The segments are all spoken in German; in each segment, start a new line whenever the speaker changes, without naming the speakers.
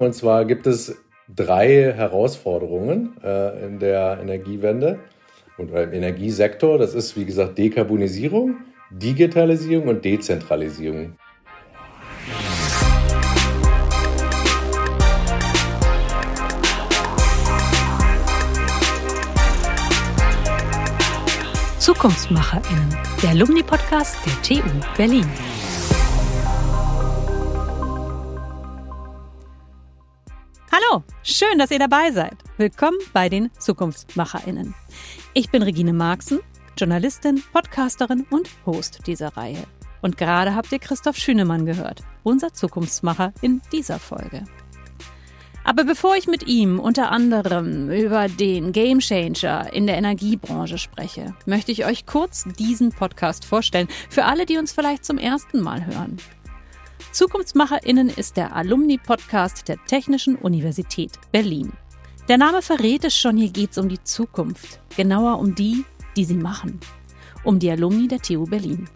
Und zwar gibt es drei Herausforderungen äh, in der Energiewende und im Energiesektor. Das ist, wie gesagt, Dekarbonisierung, Digitalisierung und Dezentralisierung.
ZukunftsmacherInnen, der Alumni-Podcast der TU Berlin. Schön, dass ihr dabei seid. Willkommen bei den ZukunftsmacherInnen. Ich bin Regine Marxen, Journalistin, Podcasterin und Host dieser Reihe. Und gerade habt ihr Christoph Schünemann gehört, unser Zukunftsmacher in dieser Folge. Aber bevor ich mit ihm unter anderem über den Gamechanger in der Energiebranche spreche, möchte ich euch kurz diesen Podcast vorstellen, für alle, die uns vielleicht zum ersten Mal hören. ZukunftsmacherInnen ist der Alumni-Podcast der Technischen Universität Berlin. Der Name verrät es schon, hier geht es um die Zukunft. Genauer um die, die sie machen. Um die Alumni der TU Berlin.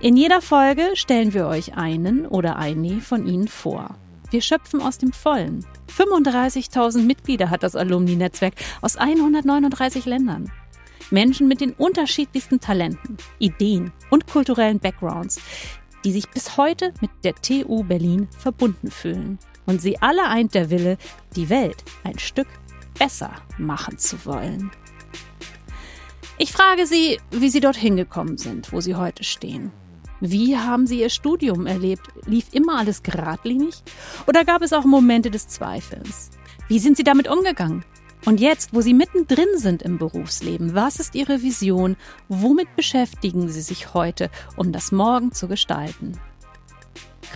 In jeder Folge stellen wir euch einen oder eine von ihnen vor. Wir schöpfen aus dem Vollen. 35.000 Mitglieder hat das Alumni-Netzwerk aus 139 Ländern. Menschen mit den unterschiedlichsten Talenten, Ideen und kulturellen Backgrounds, die sich bis heute mit der TU Berlin verbunden fühlen. Und sie alle eint der Wille, die Welt ein Stück besser machen zu wollen. Ich frage Sie, wie Sie dorthin gekommen sind, wo Sie heute stehen. Wie haben Sie Ihr Studium erlebt? Lief immer alles geradlinig? Oder gab es auch Momente des Zweifels? Wie sind Sie damit umgegangen? Und jetzt, wo Sie mittendrin sind im Berufsleben, was ist Ihre Vision? Womit beschäftigen Sie sich heute, um das Morgen zu gestalten?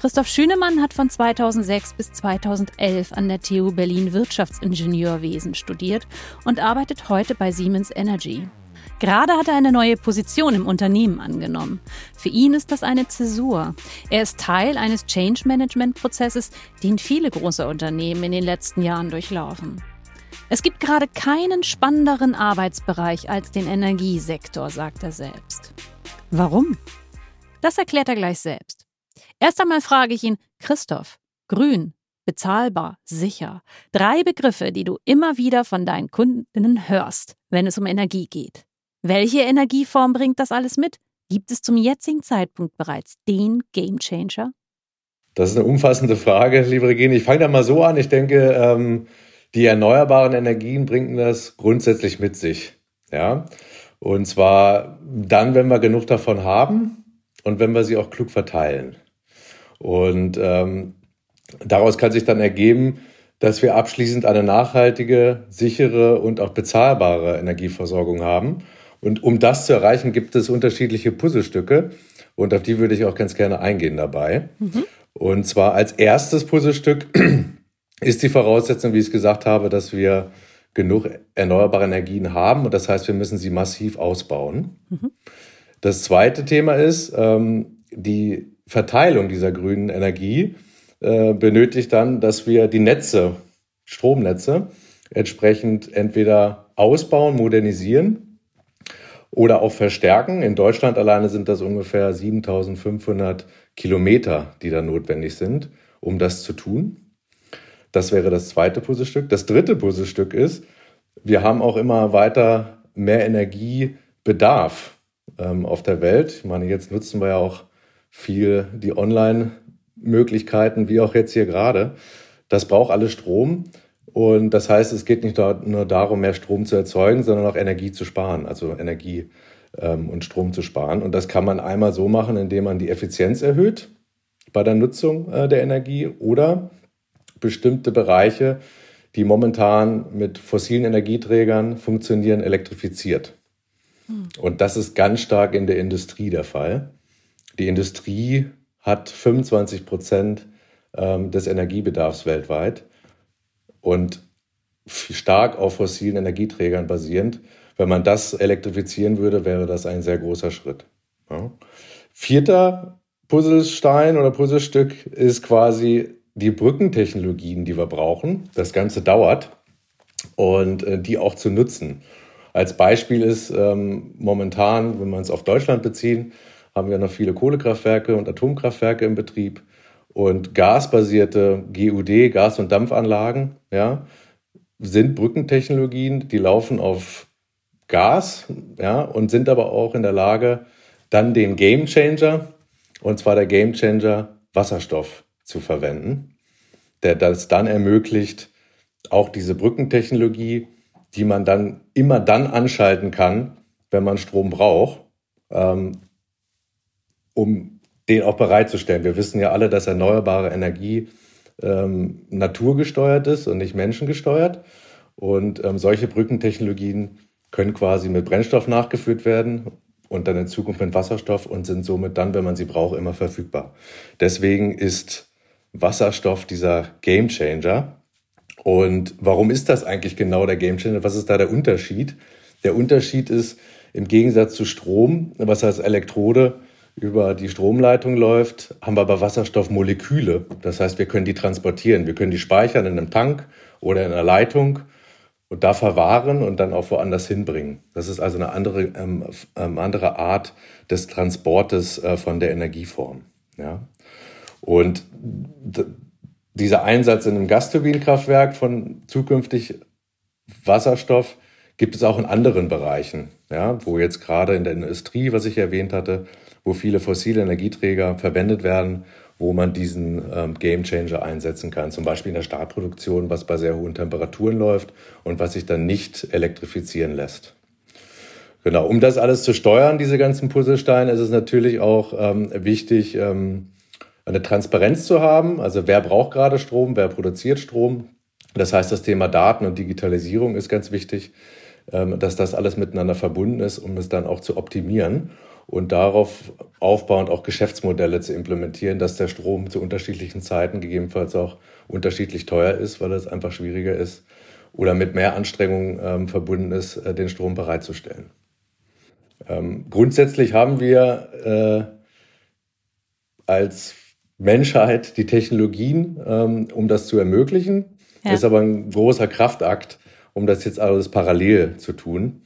Christoph Schünemann hat von 2006 bis 2011 an der TU Berlin Wirtschaftsingenieurwesen studiert und arbeitet heute bei Siemens Energy. Gerade hat er eine neue Position im Unternehmen angenommen. Für ihn ist das eine Zäsur. Er ist Teil eines Change Management Prozesses, den viele große Unternehmen in den letzten Jahren durchlaufen. Es gibt gerade keinen spannenderen Arbeitsbereich als den Energiesektor, sagt er selbst. Warum? Das erklärt er gleich selbst. Erst einmal frage ich ihn, Christoph, grün, bezahlbar, sicher. Drei Begriffe, die du immer wieder von deinen Kundinnen hörst, wenn es um Energie geht. Welche Energieform bringt das alles mit? Gibt es zum jetzigen Zeitpunkt bereits den Gamechanger?
Das ist eine umfassende Frage, liebe Regine. Ich fange da mal so an. Ich denke, ähm, die erneuerbaren Energien bringen das grundsätzlich mit sich. Ja. Und zwar dann, wenn wir genug davon haben und wenn wir sie auch klug verteilen. Und ähm, daraus kann sich dann ergeben, dass wir abschließend eine nachhaltige, sichere und auch bezahlbare Energieversorgung haben. Und um das zu erreichen, gibt es unterschiedliche Puzzlestücke. Und auf die würde ich auch ganz gerne eingehen dabei. Mhm. Und zwar als erstes Puzzlestück ist die Voraussetzung, wie ich es gesagt habe, dass wir genug erneuerbare Energien haben. Und das heißt, wir müssen sie massiv ausbauen. Mhm. Das zweite Thema ist, ähm, die Verteilung dieser grünen Energie äh, benötigt dann, dass wir die Netze, Stromnetze, entsprechend entweder ausbauen, modernisieren oder auch verstärken. In Deutschland alleine sind das ungefähr 7500 Kilometer, die da notwendig sind, um das zu tun. Das wäre das zweite Puzzlestück. Das dritte Puzzlestück ist, wir haben auch immer weiter mehr Energiebedarf ähm, auf der Welt. Ich meine, jetzt nutzen wir ja auch viel die Online-Möglichkeiten, wie auch jetzt hier gerade. Das braucht alles Strom. Und das heißt, es geht nicht nur darum, mehr Strom zu erzeugen, sondern auch Energie zu sparen, also Energie ähm, und Strom zu sparen. Und das kann man einmal so machen, indem man die Effizienz erhöht bei der Nutzung äh, der Energie oder bestimmte Bereiche, die momentan mit fossilen Energieträgern funktionieren, elektrifiziert. Hm. Und das ist ganz stark in der Industrie der Fall. Die Industrie hat 25 Prozent ähm, des Energiebedarfs weltweit und stark auf fossilen Energieträgern basierend. Wenn man das elektrifizieren würde, wäre das ein sehr großer Schritt. Ja. Vierter Puzzlestein oder Puzzlestück ist quasi die Brückentechnologien, die wir brauchen. Das Ganze dauert und äh, die auch zu nutzen. Als Beispiel ist ähm, momentan, wenn man es auf Deutschland beziehen, haben wir noch viele Kohlekraftwerke und Atomkraftwerke im Betrieb. und gasbasierte GUD, Gas- und Dampfanlagen, ja, sind Brückentechnologien, die laufen auf Gas, ja, und sind aber auch in der Lage, dann den Gamechanger, und zwar der Gamechanger Wasserstoff zu verwenden, der das dann ermöglicht, auch diese Brückentechnologie, die man dann immer dann anschalten kann, wenn man Strom braucht, ähm, um den auch bereitzustellen. Wir wissen ja alle, dass erneuerbare Energie ähm, naturgesteuert ist und nicht menschengesteuert. Und ähm, solche Brückentechnologien können quasi mit Brennstoff nachgeführt werden und dann in Zukunft mit Wasserstoff und sind somit dann, wenn man sie braucht, immer verfügbar. Deswegen ist Wasserstoff dieser Gamechanger. Und warum ist das eigentlich genau der Gamechanger? Was ist da der Unterschied? Der Unterschied ist im Gegensatz zu Strom, was als Elektrode über die Stromleitung läuft, haben wir bei Wasserstoff Moleküle. Das heißt, wir können die transportieren. Wir können die speichern in einem Tank oder in einer Leitung und da verwahren und dann auch woanders hinbringen. Das ist also eine andere, ähm, ähm, andere Art des Transportes äh, von der Energieform. Ja? Und dieser Einsatz in einem Gasturbinenkraftwerk von zukünftig Wasserstoff gibt es auch in anderen Bereichen, ja, wo jetzt gerade in der Industrie, was ich erwähnt hatte, wo viele fossile Energieträger verwendet werden, wo man diesen ähm, Game Changer einsetzen kann. Zum Beispiel in der Stahlproduktion, was bei sehr hohen Temperaturen läuft und was sich dann nicht elektrifizieren lässt. Genau, um das alles zu steuern, diese ganzen Puzzlesteine, ist es natürlich auch ähm, wichtig, ähm, eine Transparenz zu haben. Also wer braucht gerade Strom, wer produziert Strom. Das heißt, das Thema Daten und Digitalisierung ist ganz wichtig, ähm, dass das alles miteinander verbunden ist, um es dann auch zu optimieren und darauf aufbauend auch Geschäftsmodelle zu implementieren, dass der Strom zu unterschiedlichen Zeiten gegebenenfalls auch unterschiedlich teuer ist, weil es einfach schwieriger ist oder mit mehr Anstrengungen ähm, verbunden ist, äh, den Strom bereitzustellen. Ähm, grundsätzlich haben wir äh, als Menschheit die Technologien, ähm, um das zu ermöglichen. Ja. Ist aber ein großer Kraftakt, um das jetzt alles parallel zu tun.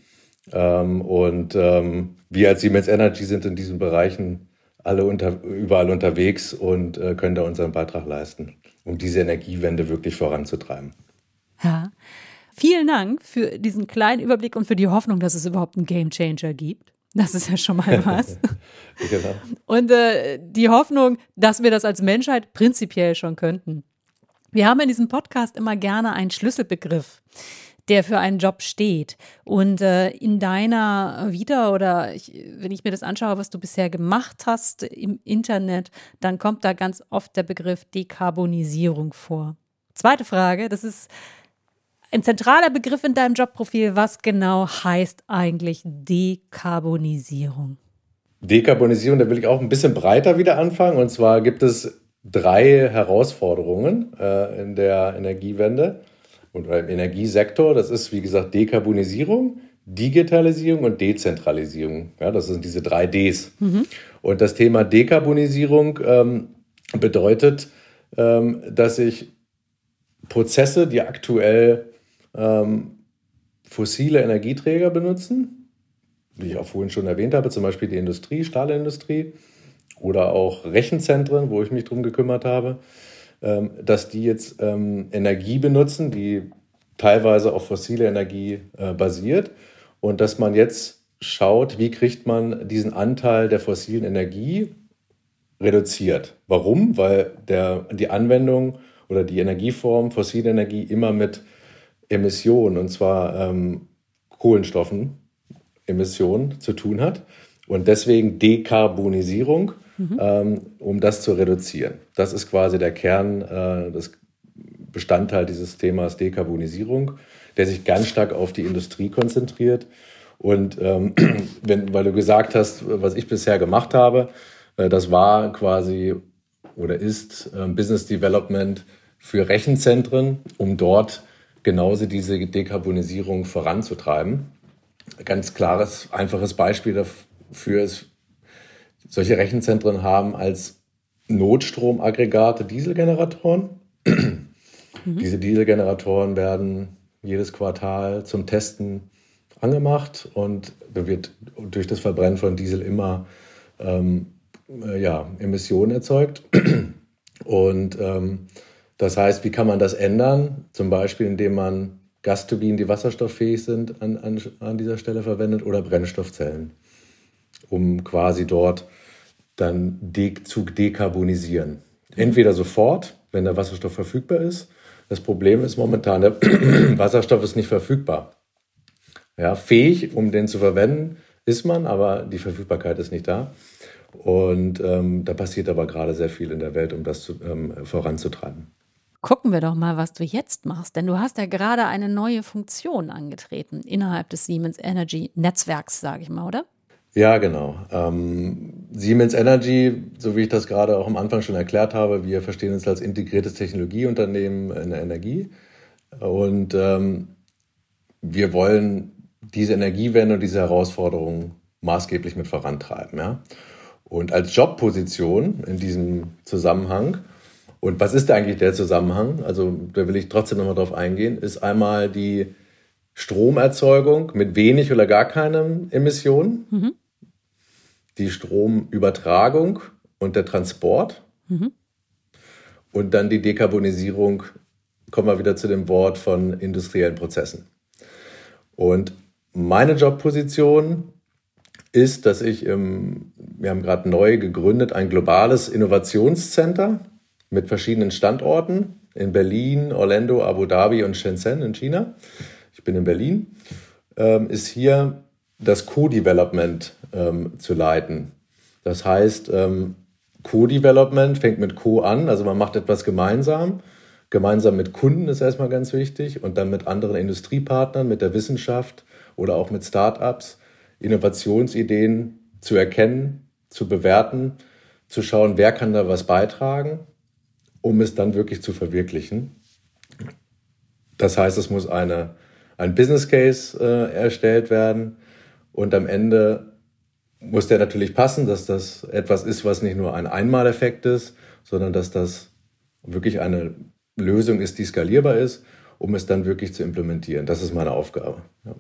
Ähm, und ähm, wir als Siemens Energy sind in diesen Bereichen alle unter, überall unterwegs und äh, können da unseren Beitrag leisten, um diese Energiewende wirklich voranzutreiben.
Ja. Vielen Dank für diesen kleinen Überblick und für die Hoffnung, dass es überhaupt einen Game Changer gibt. Das ist ja schon mal was. genau. Und äh, die Hoffnung, dass wir das als Menschheit prinzipiell schon könnten. Wir haben in diesem Podcast immer gerne einen Schlüsselbegriff der für einen Job steht. Und äh, in deiner Vita oder ich, wenn ich mir das anschaue, was du bisher gemacht hast im Internet, dann kommt da ganz oft der Begriff Dekarbonisierung vor. Zweite Frage, das ist ein zentraler Begriff in deinem Jobprofil. Was genau heißt eigentlich Dekarbonisierung?
Dekarbonisierung, da will ich auch ein bisschen breiter wieder anfangen. Und zwar gibt es drei Herausforderungen äh, in der Energiewende und im Energiesektor. Das ist, wie gesagt, Dekarbonisierung, Digitalisierung und Dezentralisierung. Ja, das sind diese drei Ds. Mhm. Und das Thema Dekarbonisierung ähm, bedeutet, ähm, dass ich Prozesse, die aktuell ähm, fossile Energieträger benutzen, wie ich auch vorhin schon erwähnt habe, zum Beispiel die Industrie, Stahlindustrie oder auch Rechenzentren, wo ich mich drum gekümmert habe, ähm, dass die jetzt ähm, Energie benutzen, die teilweise auf fossile Energie äh, basiert und dass man jetzt schaut, wie kriegt man diesen Anteil der fossilen Energie reduziert. Warum? Weil der, die Anwendung oder die Energieform fossile Energie immer mit Emissionen, und zwar ähm, Kohlenstoffen, Emissionen zu tun hat. Und deswegen Dekarbonisierung mhm. ähm, um das zu reduzieren. Das ist quasi der Kern, äh, das Bestandteil dieses Themas Dekarbonisierung, der sich ganz stark auf die Industrie konzentriert. Und ähm, wenn, weil du gesagt hast, was ich bisher gemacht habe, äh, das war quasi oder ist äh, Business Development für Rechenzentren, um dort genauso diese Dekarbonisierung voranzutreiben. Ganz klares, einfaches Beispiel dafür ist solche Rechenzentren haben als Notstromaggregate Dieselgeneratoren. Mhm. Diese Dieselgeneratoren werden jedes Quartal zum Testen angemacht und da wird durch das Verbrennen von Diesel immer ähm, äh, ja, Emissionen erzeugt. Und ähm, das heißt, wie kann man das ändern? Zum Beispiel, indem man Gasturbinen, die wasserstofffähig sind, an, an, an dieser Stelle verwendet oder Brennstoffzellen, um quasi dort dann de zu dekarbonisieren. Entweder sofort, wenn der Wasserstoff verfügbar ist. Das Problem ist momentan, der Wasserstoff ist nicht verfügbar. Ja, fähig, um den zu verwenden, ist man, aber die Verfügbarkeit ist nicht da. Und ähm, da passiert aber gerade sehr viel in der Welt, um das zu, ähm, voranzutreiben.
Gucken wir doch mal, was du jetzt machst, denn du hast ja gerade eine neue Funktion angetreten innerhalb des Siemens Energy Netzwerks, sage ich mal, oder?
Ja, genau. Ähm, Siemens Energy, so wie ich das gerade auch am Anfang schon erklärt habe, wir verstehen uns als integriertes Technologieunternehmen in der Energie und ähm, wir wollen diese Energiewende und diese Herausforderungen maßgeblich mit vorantreiben. Ja? Und als Jobposition in diesem Zusammenhang, und was ist eigentlich der Zusammenhang? Also da will ich trotzdem nochmal drauf eingehen, ist einmal die Stromerzeugung mit wenig oder gar keinen Emissionen, mhm. die Stromübertragung und der Transport mhm. und dann die Dekarbonisierung, kommen wir wieder zu dem Wort von industriellen Prozessen. Und meine Jobposition ist, dass ich im, wir haben gerade neu gegründet, ein globales Innovationscenter mit verschiedenen Standorten in Berlin, Orlando, Abu Dhabi und Shenzhen in China. Ich bin in Berlin. Ähm, ist hier das Co-Development ähm, zu leiten. Das heißt, ähm, Co-Development fängt mit Co an, also man macht etwas gemeinsam. Gemeinsam mit Kunden ist erstmal ganz wichtig und dann mit anderen Industriepartnern, mit der Wissenschaft oder auch mit Startups Innovationsideen zu erkennen, zu bewerten, zu schauen, wer kann da was beitragen, um es dann wirklich zu verwirklichen. Das heißt, es muss eine, ein Business Case äh, erstellt werden und am Ende muss der natürlich passen, dass das etwas ist, was nicht nur ein Einmaleffekt ist, sondern dass das wirklich eine Lösung ist, die skalierbar ist, um es dann wirklich zu implementieren. Das ist meine Aufgabe. Ja.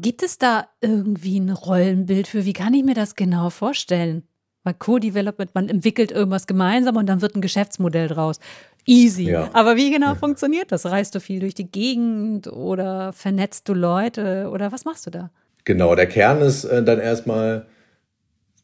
Gibt es da irgendwie ein Rollenbild für? Wie kann ich mir das genau vorstellen? Bei Co-Development, man entwickelt irgendwas gemeinsam und dann wird ein Geschäftsmodell draus. Easy. Ja. Aber wie genau ja. funktioniert das? Reist du viel durch die Gegend oder vernetzt du Leute oder was machst du da?
Genau, der Kern ist äh, dann erstmal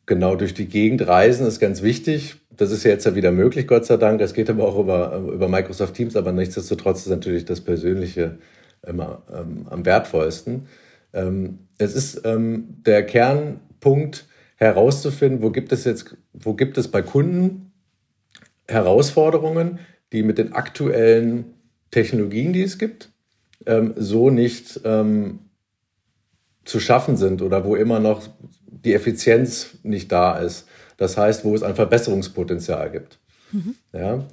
genau durch die Gegend reisen, ist ganz wichtig. Das ist ja jetzt ja wieder möglich, Gott sei Dank. Es geht aber auch über, über Microsoft Teams, aber nichtsdestotrotz ist natürlich das Persönliche immer ähm, am wertvollsten. Ähm, es ist ähm, der Kernpunkt herauszufinden, wo gibt es jetzt, wo gibt es bei Kunden Herausforderungen, die mit den aktuellen Technologien, die es gibt, ähm, so nicht ähm, zu schaffen sind oder wo immer noch die Effizienz nicht da ist. Das heißt, wo es ein Verbesserungspotenzial gibt. Mhm. Ja?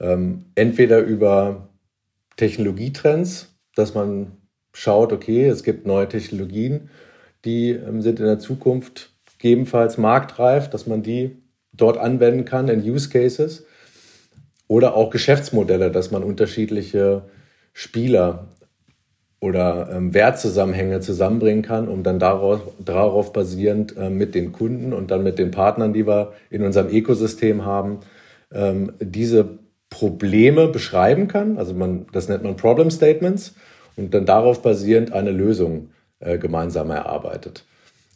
Ähm, entweder über Technologietrends, dass man schaut, okay, es gibt neue Technologien, die ähm, sind in der Zukunft gegebenenfalls marktreif, dass man die dort anwenden kann in Use Cases oder auch Geschäftsmodelle, dass man unterschiedliche Spieler oder ähm, Wertzusammenhänge zusammenbringen kann, um dann darauf, darauf basierend äh, mit den Kunden und dann mit den Partnern, die wir in unserem Ökosystem haben, ähm, diese Probleme beschreiben kann. Also man, das nennt man Problem Statements und dann darauf basierend eine Lösung äh, gemeinsam erarbeitet.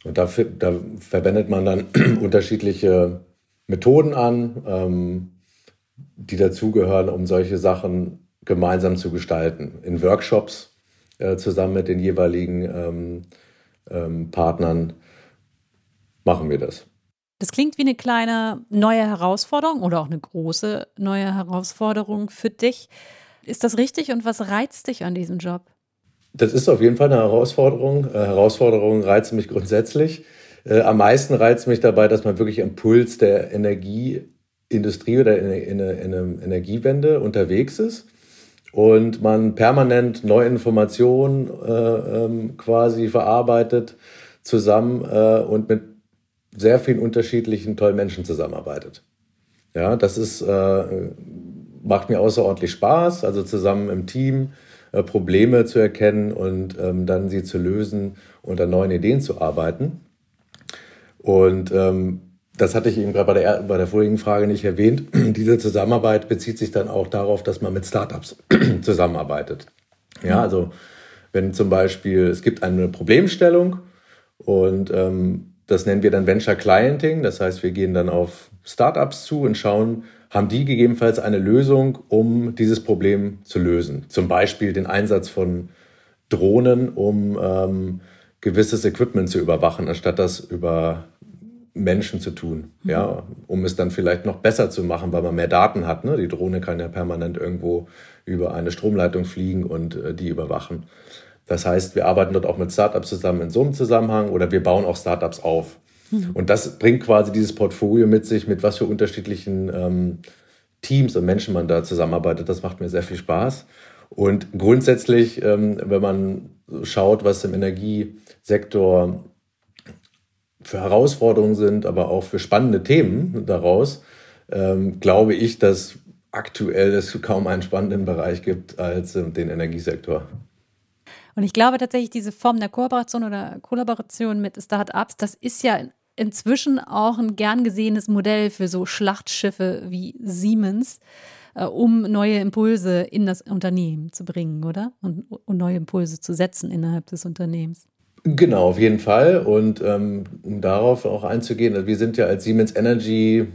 Und dafür, da verwendet man dann unterschiedliche Methoden an, ähm, die dazugehören, um solche Sachen gemeinsam zu gestalten. In Workshops äh, zusammen mit den jeweiligen ähm, ähm, Partnern machen wir das.
Das klingt wie eine kleine neue Herausforderung oder auch eine große neue Herausforderung für dich. Ist das richtig und was reizt dich an diesem Job?
Das ist auf jeden Fall eine Herausforderung. Äh, Herausforderungen reizen mich grundsätzlich. Äh, am meisten reizt mich dabei, dass man wirklich am Puls der Energieindustrie oder in, in, in Energiewende unterwegs ist und man permanent neue Informationen äh, ähm, quasi verarbeitet zusammen und mit sehr vielen unterschiedlichen tollen Menschen zusammenarbeitet. Ja, das ist macht mir außerordentlich Spaß, also zusammen im Team äh, Probleme zu erkennen und ähm, dann sie zu lösen und an neuen Ideen zu arbeiten. Und ähm, das hatte ich eben gerade bei der, bei der vorigen Frage nicht erwähnt. Diese Zusammenarbeit bezieht sich dann auch darauf, dass man mit Startups zusammenarbeitet. Ja, also wenn zum Beispiel es gibt eine Problemstellung und ähm, das nennen wir dann Venture Clienting. Das heißt, wir gehen dann auf Startups zu und schauen, haben die gegebenenfalls eine Lösung, um dieses Problem zu lösen. Zum Beispiel den Einsatz von Drohnen, um ähm, gewisses Equipment zu überwachen, anstatt das über Menschen zu tun, mhm. ja, um es dann vielleicht noch besser zu machen, weil man mehr Daten hat. Ne? Die Drohne kann ja permanent irgendwo über eine Stromleitung fliegen und äh, die überwachen. Das heißt, wir arbeiten dort auch mit Startups zusammen in so einem Zusammenhang oder wir bauen auch Startups auf. Mhm. Und das bringt quasi dieses Portfolio mit sich, mit was für unterschiedlichen ähm, Teams und Menschen man da zusammenarbeitet. Das macht mir sehr viel Spaß. Und grundsätzlich, ähm, wenn man schaut, was im Energiesektor für Herausforderungen sind, aber auch für spannende Themen daraus, ähm, glaube ich, dass aktuell es kaum einen spannenden Bereich gibt als äh, den Energiesektor.
Und ich glaube tatsächlich, diese Form der Kooperation oder Kollaboration mit Start-ups, das ist ja inzwischen auch ein gern gesehenes Modell für so Schlachtschiffe wie Siemens, äh, um neue Impulse in das Unternehmen zu bringen, oder? Und, und neue Impulse zu setzen innerhalb des Unternehmens.
Genau, auf jeden Fall. Und ähm, um darauf auch einzugehen, also wir sind ja als Siemens Energy,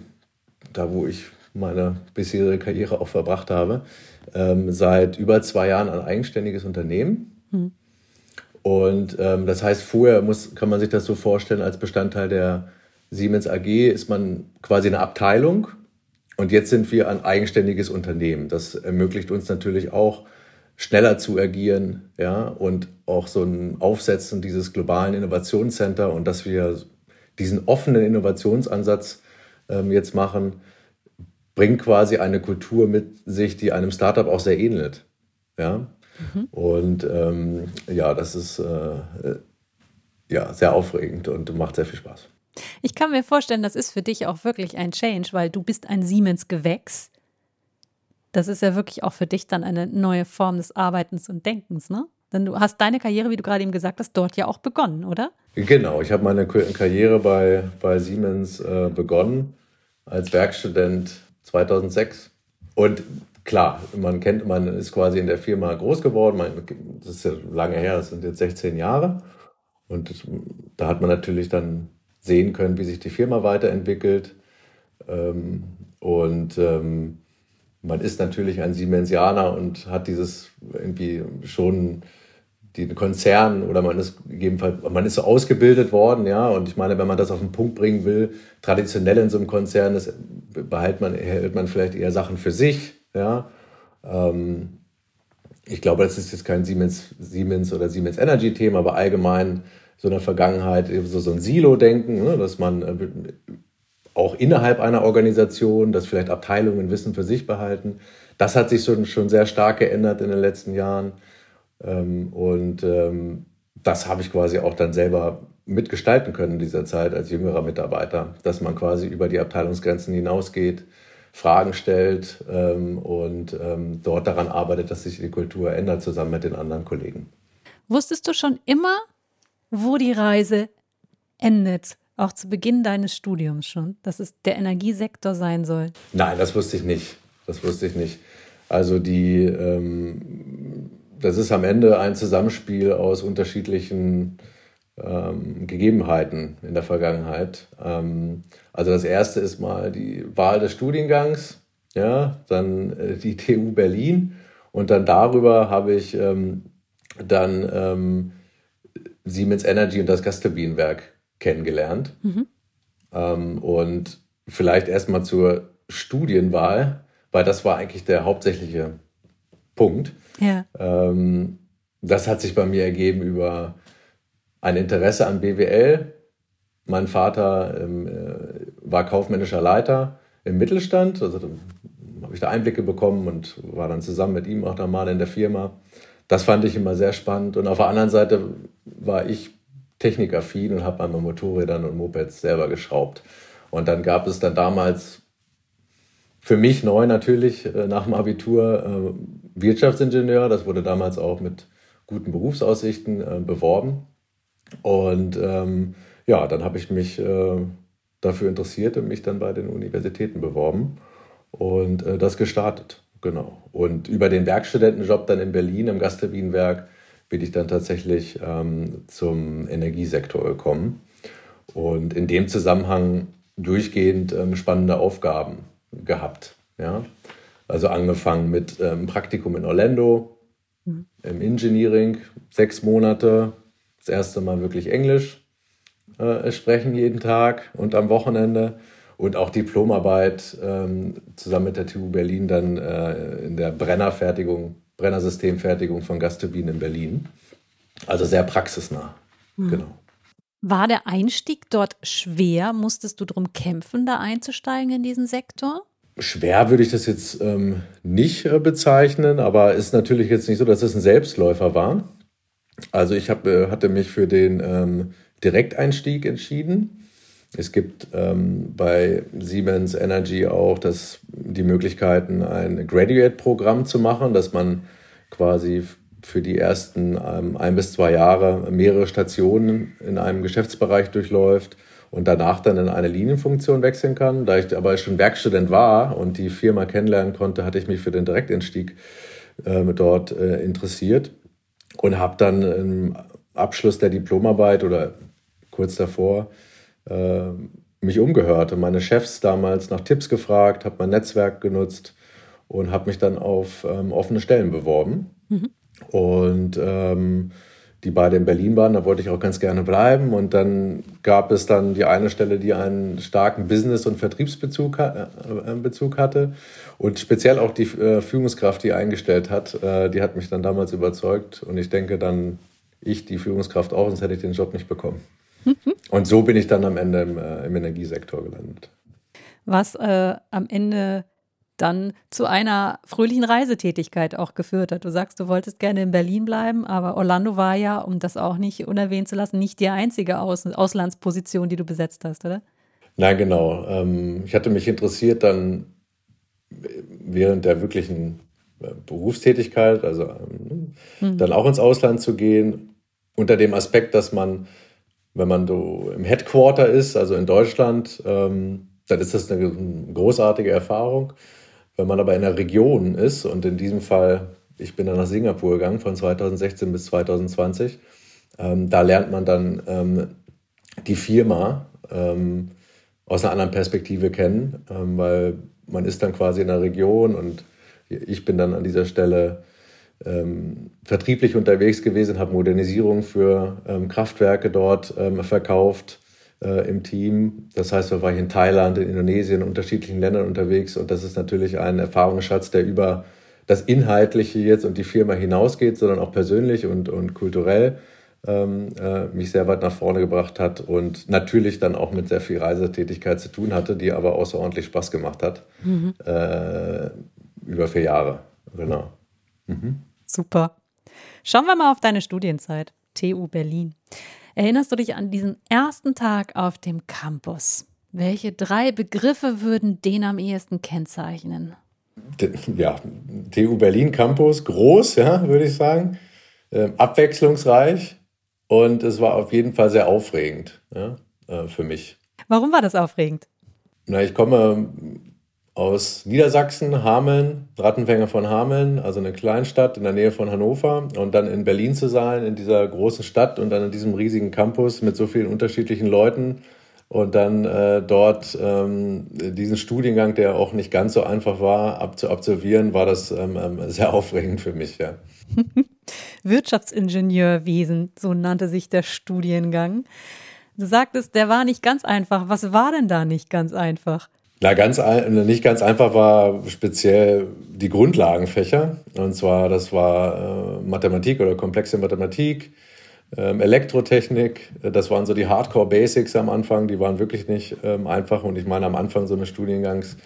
da wo ich meine bisherige Karriere auch verbracht habe, ähm, seit über zwei Jahren ein eigenständiges Unternehmen. Hm. Und ähm, das heißt, vorher muss, kann man sich das so vorstellen, als Bestandteil der Siemens AG ist man quasi eine Abteilung. Und jetzt sind wir ein eigenständiges Unternehmen. Das ermöglicht uns natürlich auch, schneller zu agieren, ja, und auch so ein Aufsetzen dieses globalen Innovationscenter und dass wir diesen offenen Innovationsansatz ähm, jetzt machen, bringt quasi eine Kultur mit sich, die einem Startup auch sehr ähnelt, ja. Mhm. Und ähm, ja, das ist äh, ja sehr aufregend und macht sehr viel Spaß.
Ich kann mir vorstellen, das ist für dich auch wirklich ein Change, weil du bist ein Siemens-Gewächs das ist ja wirklich auch für dich dann eine neue Form des Arbeitens und Denkens, ne? Denn du hast deine Karriere, wie du gerade eben gesagt hast, dort ja auch begonnen, oder?
Genau, ich habe meine Karriere bei, bei Siemens äh, begonnen als Werkstudent 2006. Und klar, man kennt, man ist quasi in der Firma groß geworden. Man, das ist ja lange her, das sind jetzt 16 Jahre. Und da hat man natürlich dann sehen können, wie sich die Firma weiterentwickelt. Ähm, und ähm, man ist natürlich ein Siemensianer und hat dieses irgendwie schon den Konzern oder man ist gegebenenfalls, man ist so ausgebildet worden, ja, und ich meine, wenn man das auf den Punkt bringen will, traditionell in so einem Konzern, das behält man, hält man vielleicht eher Sachen für sich, ja. Ähm, ich glaube, das ist jetzt kein Siemens, Siemens oder Siemens Energy Thema, aber allgemein so in der Vergangenheit so, so ein Silo-Denken, ne, dass man äh, auch innerhalb einer Organisation, dass vielleicht Abteilungen Wissen für sich behalten. Das hat sich schon, schon sehr stark geändert in den letzten Jahren. Ähm, und ähm, das habe ich quasi auch dann selber mitgestalten können in dieser Zeit als jüngerer Mitarbeiter, dass man quasi über die Abteilungsgrenzen hinausgeht, Fragen stellt ähm, und dort daran arbeitet, dass sich die Kultur ändert, zusammen mit den anderen Kollegen.
Wusstest du schon immer, wo die Reise endet? Auch zu Beginn deines Studiums schon, dass es der Energiesektor sein soll?
Nein, das wusste ich nicht. Das wusste ich nicht. Also die, ähm, das ist am Ende ein Zusammenspiel aus unterschiedlichen ähm, Gegebenheiten in der Vergangenheit. Ähm, also das erste ist mal die Wahl des Studiengangs, ja, dann äh, die TU Berlin und dann darüber habe ich ähm, dann ähm, Siemens Energy und das Gasturbinenwerk kennengelernt. Mhm. Ähm, und vielleicht erstmal zur Studienwahl, weil das war eigentlich der hauptsächliche Punkt. Ja. Ähm, das hat sich bei mir ergeben über ein Interesse an BWL. Mein Vater ähm, äh, war kaufmännischer Leiter im Mittelstand, also habe ich da Einblicke bekommen und war dann zusammen mit ihm auch da mal in der Firma. Das fand ich immer sehr spannend. Und auf der anderen Seite war ich technikaffin und habe an meinen Motorrädern und Mopeds selber geschraubt. Und dann gab es dann damals für mich neu natürlich äh, nach dem Abitur äh, Wirtschaftsingenieur. Das wurde damals auch mit guten Berufsaussichten äh, beworben. Und ähm, ja, dann habe ich mich dafür interessiert und mich dann bei den Universitäten beworben und äh, das gestartet. Genau. Und über den Werkstudentenjob dann in Berlin im Gasturbinenwerk bin ich dann tatsächlich ähm, zum Energiesektor gekommen und in dem Zusammenhang durchgehend ähm, spannende Aufgaben gehabt. Ja? Also angefangen mit ähm, Praktikum in Orlando, mhm. im Engineering, sechs Monate, das erste Mal wirklich Englisch äh, sprechen jeden Tag und am Wochenende und auch Diplomarbeit ähm, zusammen mit der TU Berlin dann äh, in der Brennerfertigung, Brennersystemfertigung von Gasturbinen in Berlin. Also sehr praxisnah. Mhm. Genau.
War der Einstieg dort schwer? Musstest du darum kämpfen, da einzusteigen in diesen Sektor?
Schwer würde ich das jetzt ähm, nicht äh, bezeichnen, aber ist natürlich jetzt nicht so, dass es ein Selbstläufer war. Also ich hab, äh, hatte mich für den ähm, Direkteinstieg entschieden. Es gibt ähm, bei Siemens Energy auch das, die Möglichkeiten, ein Graduate-Programm zu machen, dass man quasi für die ersten ähm, ein bis zwei Jahre mehrere Stationen in einem Geschäftsbereich durchläuft und danach dann in eine Linienfunktion wechseln kann. Da ich aber schon Werkstudent war und die Firma kennenlernen konnte, hatte ich mich für den Direkteinstieg äh, dort äh, interessiert und habe dann im Abschluss der Diplomarbeit oder kurz davor äh, mich umgehört und meine Chefs damals nach Tipps gefragt, habe mein Netzwerk genutzt und habe mich dann auf ähm, offene Stellen beworben. Mhm. Und ähm, die beide in Berlin waren, da wollte ich auch ganz gerne bleiben. Und dann gab es dann die eine Stelle, die einen starken Business- und Vertriebsbezug äh, Bezug hatte. Und speziell auch die äh, Führungskraft, die eingestellt hat, äh, die hat mich dann damals überzeugt. Und ich denke dann, ich die Führungskraft auch, sonst hätte ich den Job nicht bekommen. Und so bin ich dann am Ende im, äh, im Energiesektor gelandet.
Was äh, am Ende dann zu einer fröhlichen Reisetätigkeit auch geführt hat. Du sagst, du wolltest gerne in Berlin bleiben, aber Orlando war ja, um das auch nicht unerwähnt zu lassen, nicht die einzige Aus Auslandsposition, die du besetzt hast, oder?
Nein, genau. Ähm, ich hatte mich interessiert, dann während der wirklichen äh, Berufstätigkeit, also mhm. dann auch ins Ausland zu gehen, unter dem Aspekt, dass man, wenn man so im Headquarter ist, also in Deutschland, ähm, dann ist das eine großartige Erfahrung. Wenn man aber in der Region ist und in diesem Fall, ich bin dann nach Singapur gegangen von 2016 bis 2020, ähm, da lernt man dann ähm, die Firma ähm, aus einer anderen Perspektive kennen, ähm, weil man ist dann quasi in der Region und ich bin dann an dieser Stelle ähm, vertrieblich unterwegs gewesen, habe Modernisierung für ähm, Kraftwerke dort verkauft äh, im Team. Das heißt, da war ich in Thailand, in Indonesien, in unterschiedlichen Ländern unterwegs und das ist natürlich ein Erfahrungsschatz, der über das Inhaltliche jetzt und die Firma hinausgeht, sondern auch persönlich und, und kulturell ähm, äh, mich sehr weit nach vorne gebracht hat und natürlich dann auch mit sehr viel Reisetätigkeit zu tun hatte, die aber außerordentlich Spaß gemacht hat. Mhm. Äh, über vier Jahre, genau.
Mhm. Super. Schauen wir mal auf deine Studienzeit. TU Berlin. Erinnerst du dich an diesen ersten Tag auf dem Campus? Welche drei Begriffe würden den am ehesten kennzeichnen?
Ja, TU Berlin Campus, groß, ja, würde ich sagen. Ähm, abwechslungsreich und es war auf jeden Fall sehr aufregend ja, äh, für mich.
Warum war das aufregend?
Na, ich komme aus Niedersachsen, Hameln, Rattenfänger von Hameln, also eine Kleinstadt in der Nähe von Hannover und dann in Berlin zu sein, in dieser großen Stadt und dann in diesem riesigen Campus mit so vielen unterschiedlichen Leuten und dann äh, dort ähm, diesen Studiengang, der auch nicht ganz so einfach war, ab zu absolvieren, war das ähm, ähm sehr aufregend für mich, ja.
Wirtschaftsingenieurwesen, so nannte sich der Studiengang. Du sagtest, der war nicht ganz einfach. Was war denn da nicht ganz einfach?
Na, ganz nicht ganz einfach war speziell die Grundlagenfächer. Und zwar, das war äh, Mathematik oder komplexe Mathematik, ähm, Elektrotechnik. Das waren so die Hardcore Basics am Anfang. Die waren wirklich nicht ähm, einfach. Und ich meine, am Anfang so eines Studiengangs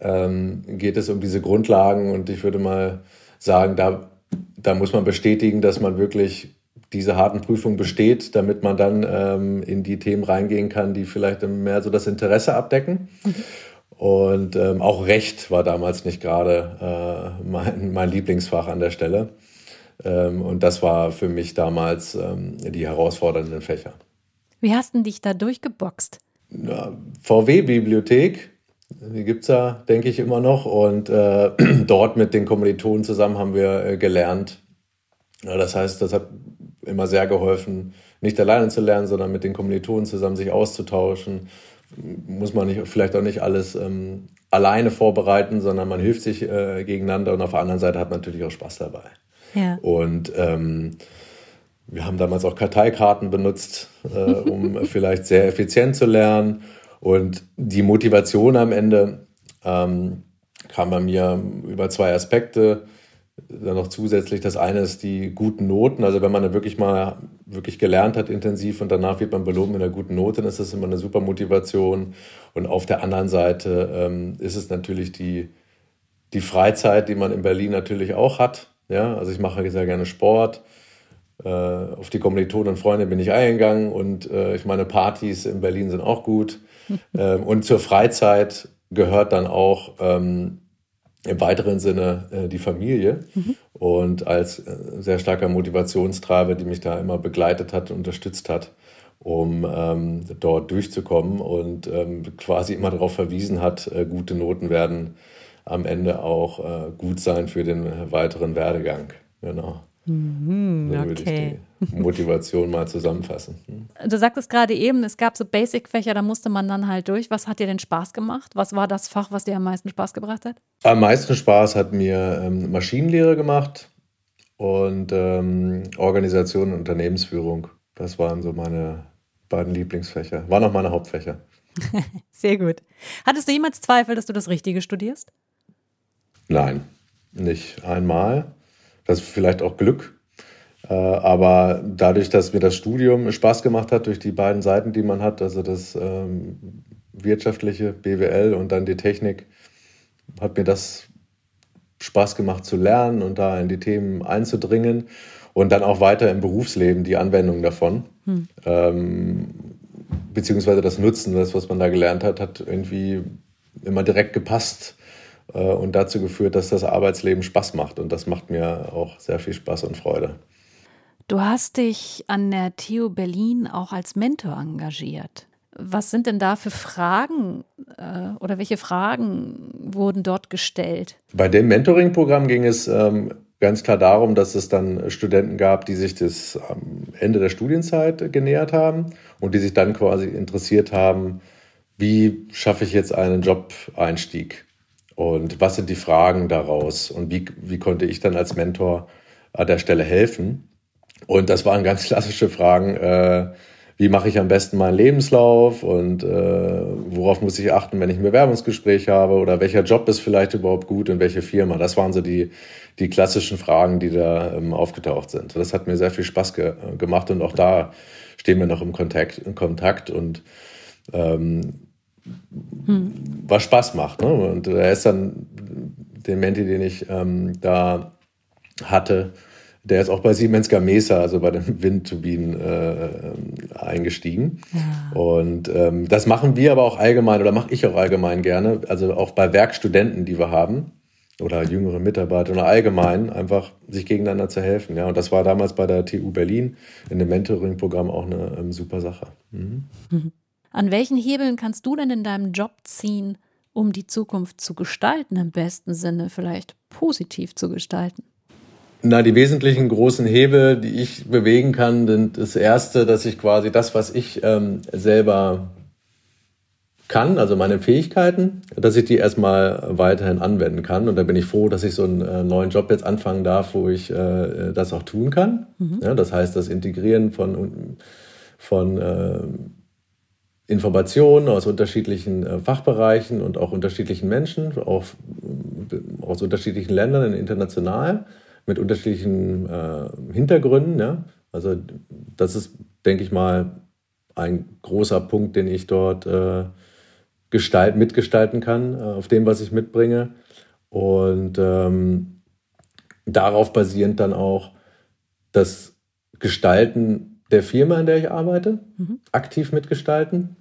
ähm, geht es um diese Grundlagen. Und ich würde mal sagen, da, da muss man bestätigen, dass man wirklich diese harten Prüfungen besteht, damit man dann ähm, in die Themen reingehen kann, die vielleicht mehr so das Interesse abdecken. Mhm. Und ähm, auch Recht war damals nicht gerade äh, mein, mein Lieblingsfach an der Stelle. Ähm, und das war für mich damals ähm, die herausfordernden Fächer.
Wie hast du dich da durchgeboxt?
VW-Bibliothek. Die gibt es ja, denke ich, immer noch. Und äh, dort mit den Kommilitonen zusammen haben wir äh, gelernt. Ja, das heißt, das hat immer sehr geholfen, nicht alleine zu lernen, sondern mit den Kommilitonen zusammen sich auszutauschen. Muss man nicht, vielleicht auch nicht alles ähm, alleine vorbereiten, sondern man hilft sich äh, gegeneinander und auf der anderen Seite hat man natürlich auch Spaß dabei. Ja. Und ähm, wir haben damals auch Karteikarten benutzt, äh, um vielleicht sehr effizient zu lernen. Und die Motivation am Ende ähm, kam bei mir über zwei Aspekte. Dann noch zusätzlich, das eine ist die guten Noten. Also wenn man dann wirklich mal wirklich gelernt hat intensiv und danach wird man belohnt mit einer guten Note, dann ist das immer eine super Motivation. Und auf der anderen Seite ähm, ist es natürlich die, die Freizeit, die man in Berlin natürlich auch hat. Ja, also ich mache sehr gerne Sport. Äh, auf die Kommilitonen und Freunde bin ich eingegangen und äh, ich meine Partys in Berlin sind auch gut. ähm, und zur Freizeit gehört dann auch ähm, im weiteren Sinne äh, die Familie. Mhm. Und als äh, sehr starker Motivationstreiber, die mich da immer begleitet hat, unterstützt hat, um ähm, dort durchzukommen und ähm, quasi immer darauf verwiesen hat, äh, gute Noten werden am Ende auch äh, gut sein für den weiteren Werdegang. Genau. Mhm, okay. würde ich die Motivation mal zusammenfassen.
Du sagtest gerade eben, es gab so Basic-Fächer, da musste man dann halt durch. Was hat dir denn Spaß gemacht? Was war das Fach, was dir am meisten Spaß gebracht hat?
Am meisten Spaß hat mir ähm, Maschinenlehre gemacht und ähm, Organisation und Unternehmensführung. Das waren so meine beiden Lieblingsfächer. Waren auch meine Hauptfächer.
Sehr gut. Hattest du jemals Zweifel, dass du das Richtige studierst?
Nein, nicht einmal. Das ist vielleicht auch Glück. Äh, aber dadurch, dass mir das Studium Spaß gemacht hat, durch die beiden Seiten, die man hat, also das ähm, wirtschaftliche BWL und dann die Technik, hat mir das Spaß gemacht zu lernen und da in die Themen einzudringen und dann auch weiter im Berufsleben die Anwendung davon. Hm. Ähm, beziehungsweise das Nutzen, das, was man da gelernt hat, hat irgendwie immer direkt gepasst und dazu geführt, dass das Arbeitsleben Spaß macht. Und das macht mir auch sehr viel Spaß und Freude.
Du hast dich an der TU Berlin auch als Mentor engagiert. Was sind denn da für Fragen äh, oder welche Fragen wurden dort gestellt?
Bei dem Mentoring-Programm ging es ähm, ganz klar darum, dass es dann Studenten gab, die sich das am Ende der Studienzeit genähert haben und die sich dann quasi interessiert haben, wie schaffe ich jetzt einen Job-Einstieg? Und was sind die Fragen daraus? Und wie, wie konnte ich dann als Mentor an der Stelle helfen? Und das waren ganz klassische Fragen. Äh, wie mache ich am besten meinen Lebenslauf und äh, worauf muss ich achten, wenn ich ein Bewerbungsgespräch habe oder welcher Job ist vielleicht überhaupt gut und welche Firma. Das waren so die, die klassischen Fragen, die da ähm, aufgetaucht sind. Das hat mir sehr viel Spaß ge gemacht und auch da stehen wir noch im Kontakt, in Kontakt und ähm, hm. was Spaß macht. Ne? Und er ist dann den Menti, den ich ähm, da hatte, der ist auch bei Siemens Gamesa, also bei den Windturbinen, äh, eingestiegen. Ja. Und ähm, das machen wir aber auch allgemein oder mache ich auch allgemein gerne, also auch bei Werkstudenten, die wir haben oder jüngere Mitarbeiter oder allgemein einfach sich gegeneinander zu helfen. Ja, und das war damals bei der TU Berlin in dem Mentoring-Programm auch eine ähm, super Sache. Mhm.
Mhm. An welchen Hebeln kannst du denn in deinem Job ziehen, um die Zukunft zu gestalten, im besten Sinne vielleicht positiv zu gestalten?
Na, die wesentlichen großen Hebel, die ich bewegen kann, sind das erste, dass ich quasi das, was ich ähm, selber kann, also meine Fähigkeiten, dass ich die erstmal weiterhin anwenden kann. Und da bin ich froh, dass ich so einen äh, neuen Job jetzt anfangen darf, wo ich äh, das auch tun kann. Mhm. Ja, das heißt, das Integrieren von, von äh, Informationen aus unterschiedlichen äh, Fachbereichen und auch unterschiedlichen Menschen, auch äh, aus unterschiedlichen Ländern international, mit unterschiedlichen äh, Hintergründen. Ja? Also das ist, denke ich mal, ein großer Punkt, den ich dort äh, gestalt, mitgestalten kann, äh, auf dem, was ich mitbringe. Und ähm, darauf basierend dann auch das Gestalten der Firma, in der ich arbeite, mhm. aktiv mitgestalten.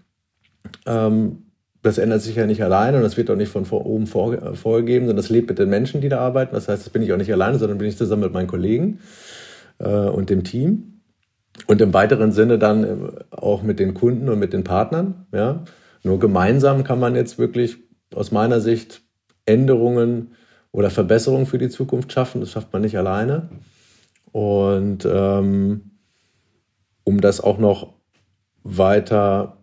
Ähm, das ändert sich ja nicht alleine und das wird auch nicht von oben vor, vorgegeben, sondern das lebt mit den Menschen, die da arbeiten. Das heißt, das bin ich auch nicht alleine, sondern bin ich zusammen mit meinen Kollegen äh, und dem Team. Und im weiteren Sinne dann äh, auch mit den Kunden und mit den Partnern. Ja? Nur gemeinsam kann man jetzt wirklich aus meiner Sicht Änderungen oder Verbesserungen für die Zukunft schaffen. Das schafft man nicht alleine. Und ähm, um das auch noch weiter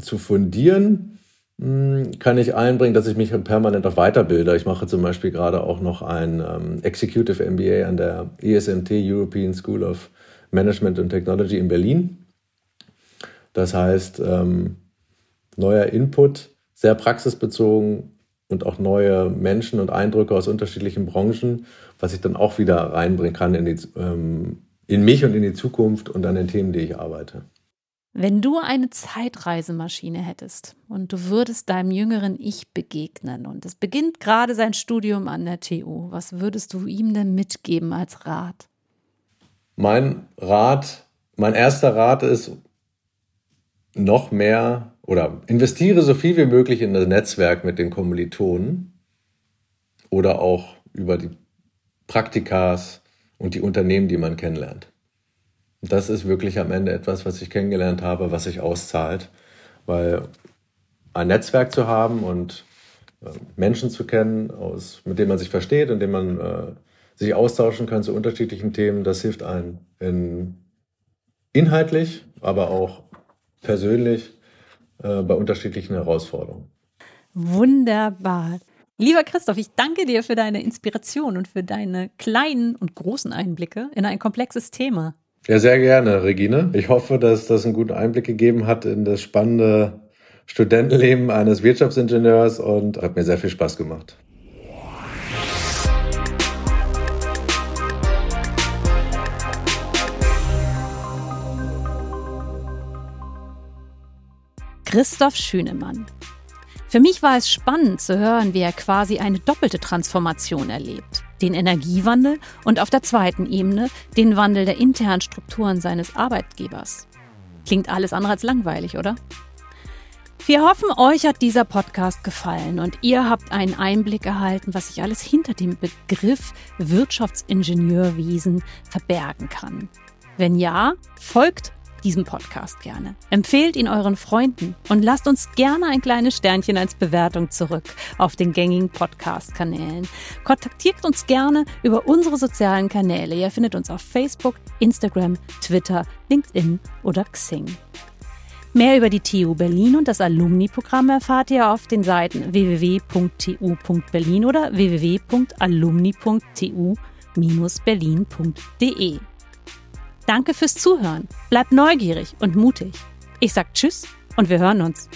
zu fundieren, hm, kann ich einbringen, dass ich mich permanent auch weiterbilde. Ich mache zum Beispiel gerade auch noch ein ähm, Executive MBA an der ESMT European School of Management and Technology in Berlin. Das heißt, ähm, neuer Input, sehr praxisbezogen und auch neue Menschen und Eindrücke aus unterschiedlichen Branchen, was ich dann auch wieder reinbringen kann in, die, ähm, in mich und in die Zukunft und an den Themen, die ich arbeite.
Wenn du eine Zeitreisemaschine hättest und du würdest deinem jüngeren Ich begegnen und es beginnt gerade sein Studium an der TU, was würdest du ihm denn mitgeben als Rat?
Mein Rat, mein erster Rat ist noch mehr oder investiere so viel wie möglich in das Netzwerk mit den Kommilitonen oder auch über die Praktikas und die Unternehmen, die man kennenlernt das ist wirklich am Ende etwas, was ich kennengelernt habe, was sich auszahlt. Weil ein Netzwerk zu haben und äh, Menschen zu kennen, aus, mit denen man sich versteht und denen man äh, sich austauschen kann zu unterschiedlichen Themen, das hilft einem in, inhaltlich, aber auch persönlich äh, bei unterschiedlichen Herausforderungen.
Wunderbar. Lieber Christoph, ich danke dir für deine Inspiration und für deine kleinen und großen Einblicke in ein komplexes Thema.
Ja, sehr gerne, Regine. Ich hoffe, dass das einen guten Einblick gegeben hat in das spannende Studentenleben eines Wirtschaftsingenieurs und hat mir sehr viel Spaß gemacht.
Christoph Schünemann. Für mich war es spannend zu hören, wie er quasi eine doppelte Transformation erlebt den Energiewandel und auf der zweiten Ebene den Wandel der internen Strukturen seines Arbeitgebers. Klingt alles andere als langweilig, oder? Wir hoffen, euch hat dieser Podcast gefallen und ihr habt einen Einblick erhalten, was sich alles hinter dem Begriff Wirtschaftsingenieurwesen verbergen kann. Wenn ja, folgt diesem Podcast gerne. Empfehlt ihn euren Freunden und lasst uns gerne ein kleines Sternchen als Bewertung zurück auf den gängigen Podcast-Kanälen. Kontaktiert uns gerne über unsere sozialen Kanäle. Ihr findet uns auf Facebook, Instagram, Twitter, LinkedIn oder Xing. Mehr über die TU Berlin und das Alumni-Programm erfahrt ihr auf den Seiten www.tu.berlin oder www.alumni.tu-berlin.de. Danke fürs Zuhören. Bleibt neugierig und mutig. Ich sag Tschüss und wir hören uns.